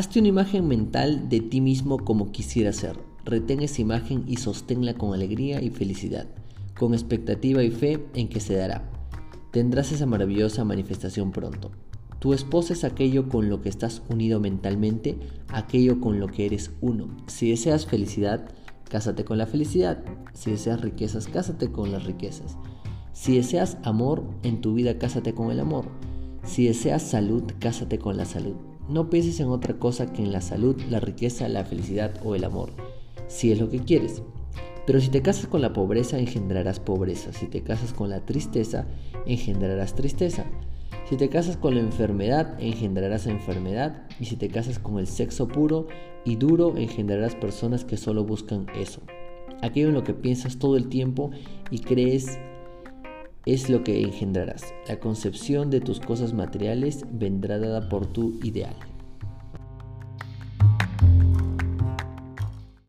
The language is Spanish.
Hazte una imagen mental de ti mismo como quisieras ser. Retén esa imagen y sosténla con alegría y felicidad, con expectativa y fe en que se dará. Tendrás esa maravillosa manifestación pronto. Tu esposa es aquello con lo que estás unido mentalmente, aquello con lo que eres uno. Si deseas felicidad, cásate con la felicidad. Si deseas riquezas, cásate con las riquezas. Si deseas amor en tu vida, cásate con el amor. Si deseas salud, cásate con la salud. No pienses en otra cosa que en la salud, la riqueza, la felicidad o el amor, si es lo que quieres. Pero si te casas con la pobreza, engendrarás pobreza. Si te casas con la tristeza, engendrarás tristeza. Si te casas con la enfermedad, engendrarás enfermedad. Y si te casas con el sexo puro y duro, engendrarás personas que solo buscan eso. Aquello en lo que piensas todo el tiempo y crees es lo que engendrarás. La concepción de tus cosas materiales vendrá dada por tu ideal.